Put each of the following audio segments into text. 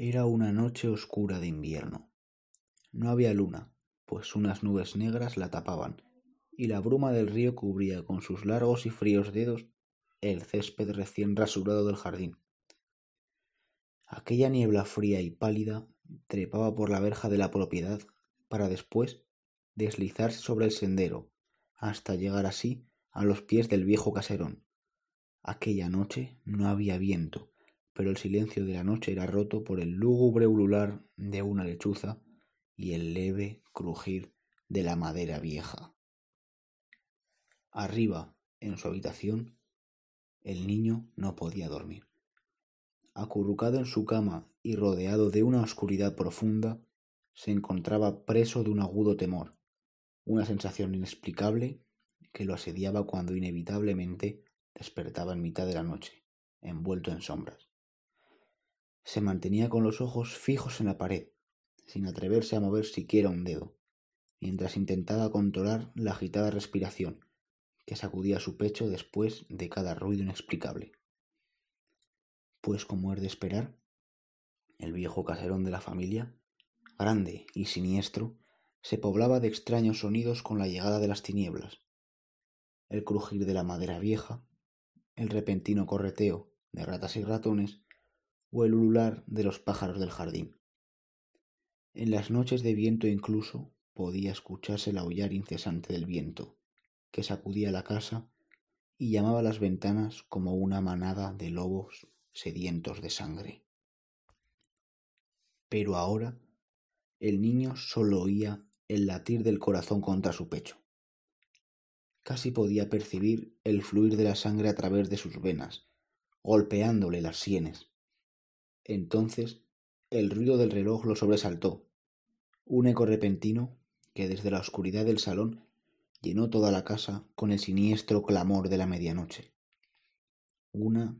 Era una noche oscura de invierno. No había luna, pues unas nubes negras la tapaban, y la bruma del río cubría con sus largos y fríos dedos el césped recién rasurado del jardín. Aquella niebla fría y pálida trepaba por la verja de la propiedad para después deslizarse sobre el sendero hasta llegar así a los pies del viejo caserón. Aquella noche no había viento, pero el silencio de la noche era roto por el lúgubre ulular de una lechuza y el leve crujir de la madera vieja. Arriba, en su habitación, el niño no podía dormir. Acurrucado en su cama y rodeado de una oscuridad profunda, se encontraba preso de un agudo temor, una sensación inexplicable que lo asediaba cuando inevitablemente despertaba en mitad de la noche, envuelto en sombras. Se mantenía con los ojos fijos en la pared, sin atreverse a mover siquiera un dedo, mientras intentaba controlar la agitada respiración que sacudía su pecho después de cada ruido inexplicable. Pues como es de esperar, el viejo caserón de la familia, grande y siniestro, se poblaba de extraños sonidos con la llegada de las tinieblas. El crujir de la madera vieja, el repentino correteo de ratas y ratones o el ulular de los pájaros del jardín. En las noches de viento incluso podía escucharse el aullar incesante del viento, que sacudía la casa y llamaba las ventanas como una manada de lobos sedientos de sangre. Pero ahora el niño solo oía el latir del corazón contra su pecho. Casi podía percibir el fluir de la sangre a través de sus venas, golpeándole las sienes. Entonces el ruido del reloj lo sobresaltó, un eco repentino que desde la oscuridad del salón llenó toda la casa con el siniestro clamor de la medianoche. Una,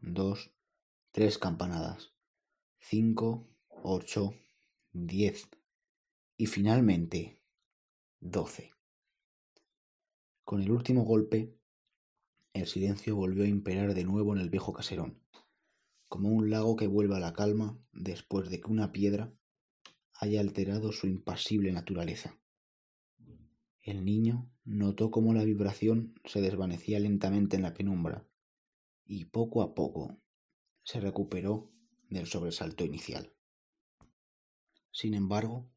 dos, tres campanadas, cinco, ocho, diez y finalmente doce. Con el último golpe, el silencio volvió a imperar de nuevo en el viejo caserón como un lago que vuelve a la calma después de que una piedra haya alterado su impasible naturaleza. El niño notó cómo la vibración se desvanecía lentamente en la penumbra y poco a poco se recuperó del sobresalto inicial. Sin embargo,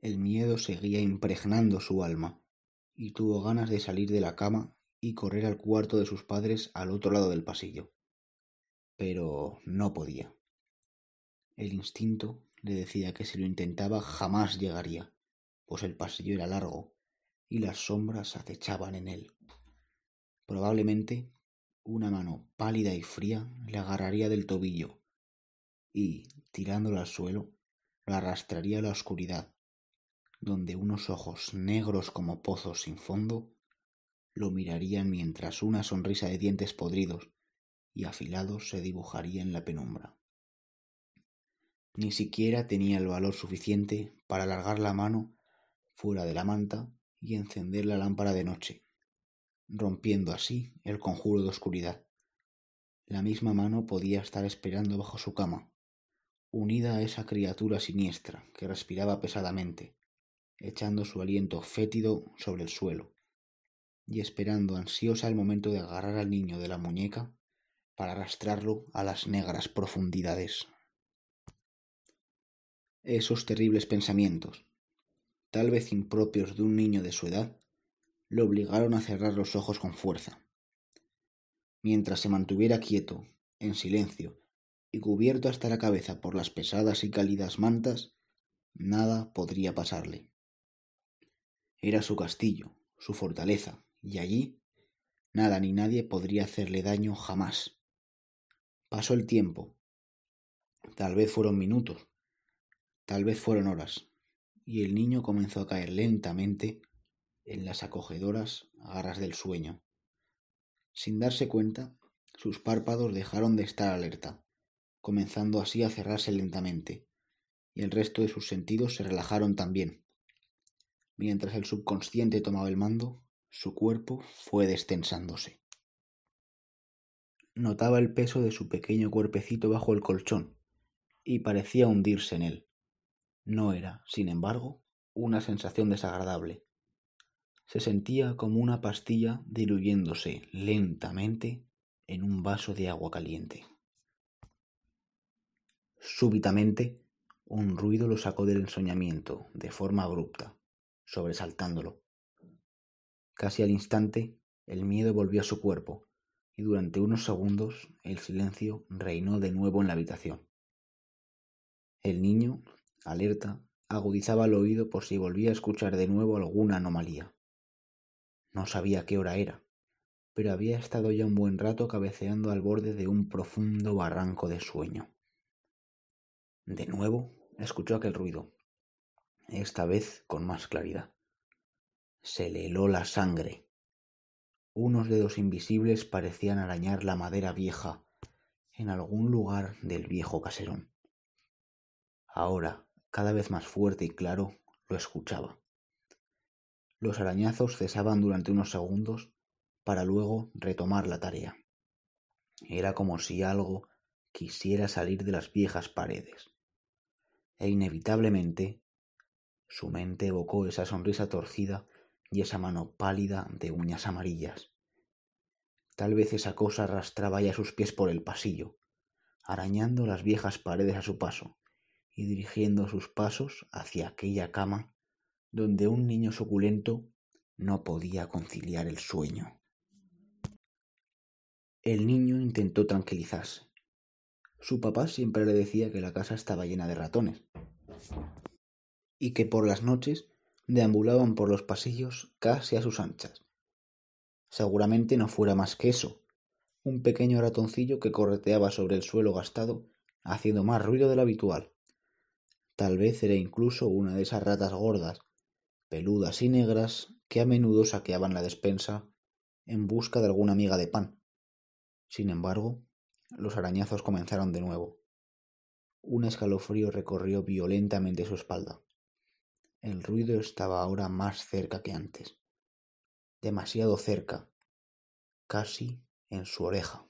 el miedo seguía impregnando su alma y tuvo ganas de salir de la cama y correr al cuarto de sus padres al otro lado del pasillo pero no podía. El instinto le decía que si lo intentaba jamás llegaría, pues el pasillo era largo y las sombras acechaban en él. Probablemente una mano pálida y fría le agarraría del tobillo y, tirándolo al suelo, lo arrastraría a la oscuridad, donde unos ojos negros como pozos sin fondo lo mirarían mientras una sonrisa de dientes podridos y afilados se dibujaría en la penumbra. Ni siquiera tenía el valor suficiente para alargar la mano fuera de la manta y encender la lámpara de noche, rompiendo así el conjuro de oscuridad. La misma mano podía estar esperando bajo su cama, unida a esa criatura siniestra que respiraba pesadamente, echando su aliento fétido sobre el suelo, y esperando ansiosa el momento de agarrar al niño de la muñeca para arrastrarlo a las negras profundidades. Esos terribles pensamientos, tal vez impropios de un niño de su edad, lo obligaron a cerrar los ojos con fuerza. Mientras se mantuviera quieto, en silencio, y cubierto hasta la cabeza por las pesadas y cálidas mantas, nada podría pasarle. Era su castillo, su fortaleza, y allí nada ni nadie podría hacerle daño jamás. Pasó el tiempo. Tal vez fueron minutos, tal vez fueron horas, y el niño comenzó a caer lentamente en las acogedoras garras del sueño. Sin darse cuenta, sus párpados dejaron de estar alerta, comenzando así a cerrarse lentamente, y el resto de sus sentidos se relajaron también. Mientras el subconsciente tomaba el mando, su cuerpo fue destensándose. Notaba el peso de su pequeño cuerpecito bajo el colchón, y parecía hundirse en él. No era, sin embargo, una sensación desagradable. Se sentía como una pastilla diluyéndose lentamente en un vaso de agua caliente. Súbitamente, un ruido lo sacó del ensoñamiento de forma abrupta, sobresaltándolo. Casi al instante, el miedo volvió a su cuerpo, y durante unos segundos el silencio reinó de nuevo en la habitación. El niño, alerta, agudizaba el oído por si volvía a escuchar de nuevo alguna anomalía. No sabía qué hora era, pero había estado ya un buen rato cabeceando al borde de un profundo barranco de sueño. De nuevo escuchó aquel ruido, esta vez con más claridad. Se le heló la sangre. Unos dedos invisibles parecían arañar la madera vieja en algún lugar del viejo caserón. Ahora, cada vez más fuerte y claro, lo escuchaba. Los arañazos cesaban durante unos segundos para luego retomar la tarea. Era como si algo quisiera salir de las viejas paredes. E inevitablemente su mente evocó esa sonrisa torcida y esa mano pálida de uñas amarillas. Tal vez esa cosa arrastraba ya sus pies por el pasillo, arañando las viejas paredes a su paso, y dirigiendo sus pasos hacia aquella cama donde un niño suculento no podía conciliar el sueño. El niño intentó tranquilizarse. Su papá siempre le decía que la casa estaba llena de ratones y que por las noches deambulaban por los pasillos casi a sus anchas. Seguramente no fuera más que eso, un pequeño ratoncillo que correteaba sobre el suelo gastado, haciendo más ruido de lo habitual. Tal vez era incluso una de esas ratas gordas, peludas y negras que a menudo saqueaban la despensa en busca de alguna miga de pan. Sin embargo, los arañazos comenzaron de nuevo. Un escalofrío recorrió violentamente su espalda. El ruido estaba ahora más cerca que antes. Demasiado cerca, casi en su oreja.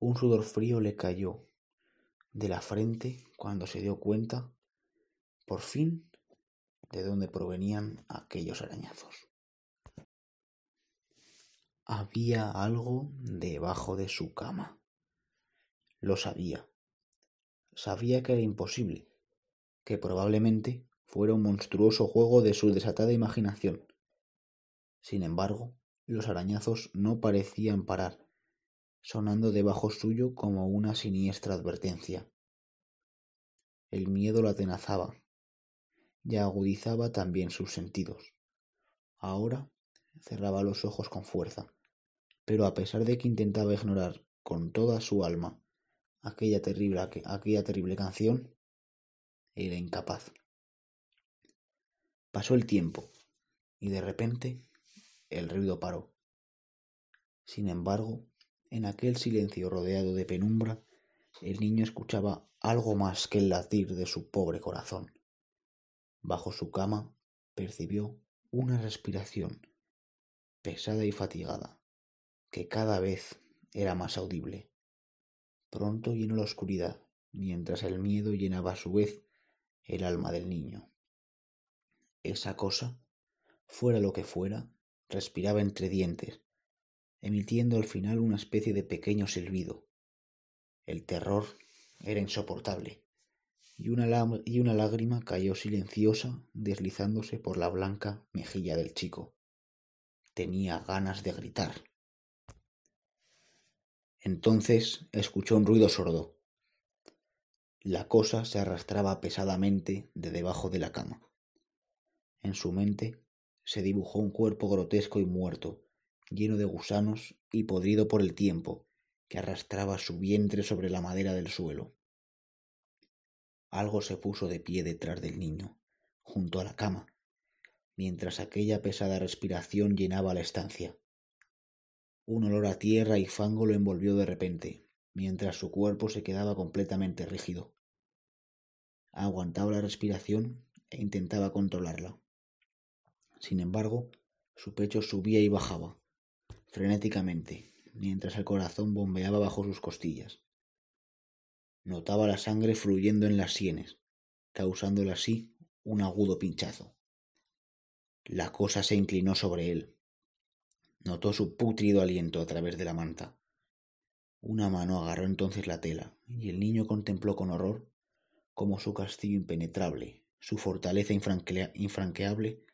Un sudor frío le cayó de la frente cuando se dio cuenta, por fin, de dónde provenían aquellos arañazos. Había algo debajo de su cama. Lo sabía. Sabía que era imposible, que probablemente fuera un monstruoso juego de su desatada imaginación. Sin embargo, los arañazos no parecían parar sonando debajo suyo como una siniestra advertencia. El miedo lo atenazaba y agudizaba también sus sentidos. Ahora cerraba los ojos con fuerza, pero a pesar de que intentaba ignorar con toda su alma aquella terrible, aquella terrible canción, era incapaz. Pasó el tiempo y de repente el ruido paró. Sin embargo, en aquel silencio rodeado de penumbra, el niño escuchaba algo más que el latir de su pobre corazón. Bajo su cama percibió una respiración pesada y fatigada, que cada vez era más audible. Pronto llenó la oscuridad, mientras el miedo llenaba a su vez el alma del niño. Esa cosa, fuera lo que fuera, respiraba entre dientes, emitiendo al final una especie de pequeño silbido. El terror era insoportable, y una, y una lágrima cayó silenciosa deslizándose por la blanca mejilla del chico. Tenía ganas de gritar. Entonces escuchó un ruido sordo. La cosa se arrastraba pesadamente de debajo de la cama. En su mente se dibujó un cuerpo grotesco y muerto, lleno de gusanos y podrido por el tiempo, que arrastraba su vientre sobre la madera del suelo. Algo se puso de pie detrás del niño, junto a la cama, mientras aquella pesada respiración llenaba la estancia. Un olor a tierra y fango lo envolvió de repente, mientras su cuerpo se quedaba completamente rígido. Aguantaba la respiración e intentaba controlarla. Sin embargo, su pecho subía y bajaba, frenéticamente, mientras el corazón bombeaba bajo sus costillas. Notaba la sangre fluyendo en las sienes, causándole así un agudo pinchazo. La cosa se inclinó sobre él. Notó su pútrido aliento a través de la manta. Una mano agarró entonces la tela, y el niño contempló con horror cómo su castillo impenetrable, su fortaleza infranqueable,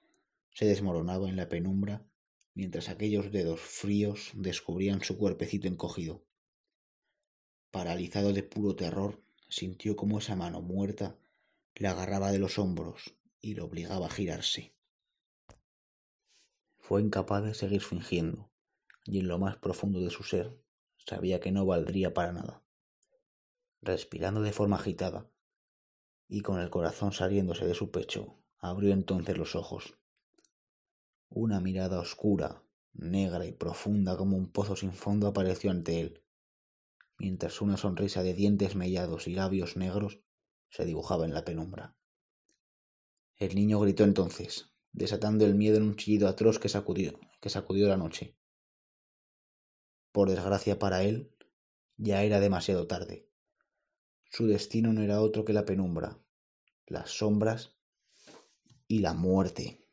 se desmoronaba en la penumbra mientras aquellos dedos fríos descubrían su cuerpecito encogido. Paralizado de puro terror, sintió como esa mano muerta le agarraba de los hombros y lo obligaba a girarse. Fue incapaz de seguir fingiendo, y en lo más profundo de su ser sabía que no valdría para nada. Respirando de forma agitada, y con el corazón saliéndose de su pecho, abrió entonces los ojos. Una mirada oscura, negra y profunda como un pozo sin fondo apareció ante él, mientras una sonrisa de dientes mellados y labios negros se dibujaba en la penumbra. El niño gritó entonces, desatando el miedo en un chillido atroz que sacudió, que sacudió la noche. Por desgracia para él, ya era demasiado tarde. Su destino no era otro que la penumbra, las sombras y la muerte.